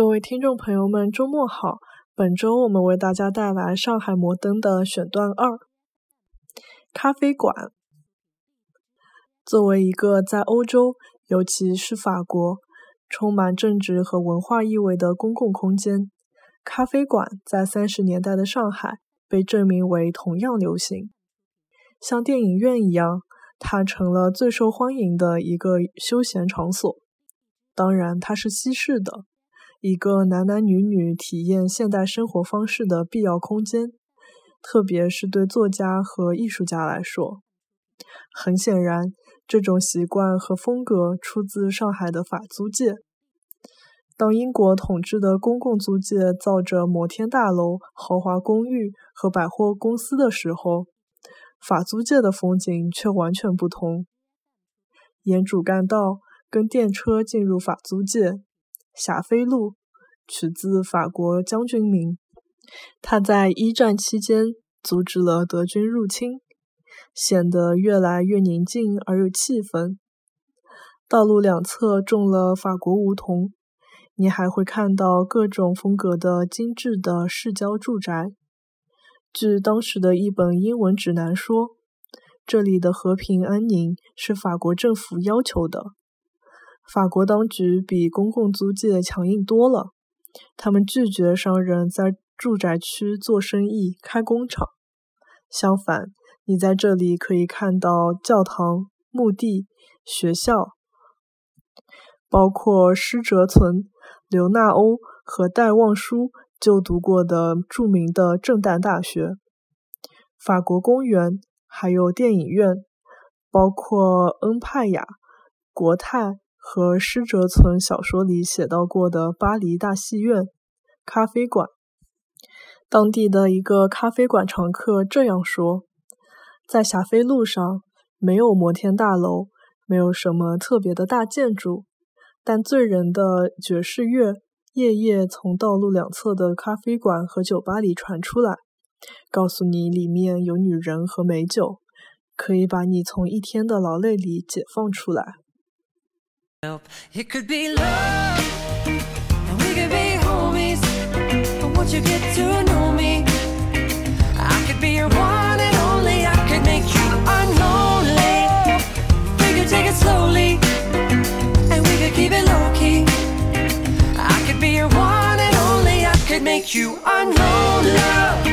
各位听众朋友们，周末好！本周我们为大家带来上海摩登的选段二：咖啡馆。作为一个在欧洲，尤其是法国，充满政治和文化意味的公共空间，咖啡馆在三十年代的上海被证明为同样流行。像电影院一样，它成了最受欢迎的一个休闲场所。当然，它是西式的，一个男男女女体验现代生活方式的必要空间，特别是对作家和艺术家来说。很显然。这种习惯和风格出自上海的法租界。当英国统治的公共租界造着摩天大楼、豪华公寓和百货公司的时候，法租界的风景却完全不同。沿主干道跟电车进入法租界，霞飞路取自法国将军名，他在一战期间阻止了德军入侵。显得越来越宁静而有气氛。道路两侧种了法国梧桐，你还会看到各种风格的精致的市郊住宅。据当时的一本英文指南说，这里的和平安宁是法国政府要求的。法国当局比公共租界强硬多了，他们拒绝商人在住宅区做生意、开工厂。相反，你在这里可以看到教堂、墓地、学校，包括施哲存、刘纳欧和戴望舒就读过的著名的正旦大学。法国公园还有电影院，包括恩派雅、国泰和施哲存小说里写到过的巴黎大戏院、咖啡馆。当地的一个咖啡馆常客这样说。在霞飞路上，没有摩天大楼，没有什么特别的大建筑，但醉人的爵士乐夜夜从道路两侧的咖啡馆和酒吧里传出来，告诉你里面有女人和美酒，可以把你从一天的劳累里解放出来。help. It could be love, and we could be homies. But once you get to know me, I could be your one and only. I could make you unlonely. We could take it slowly, and we could keep it low key. I could be your one and only. I could make you unlonely.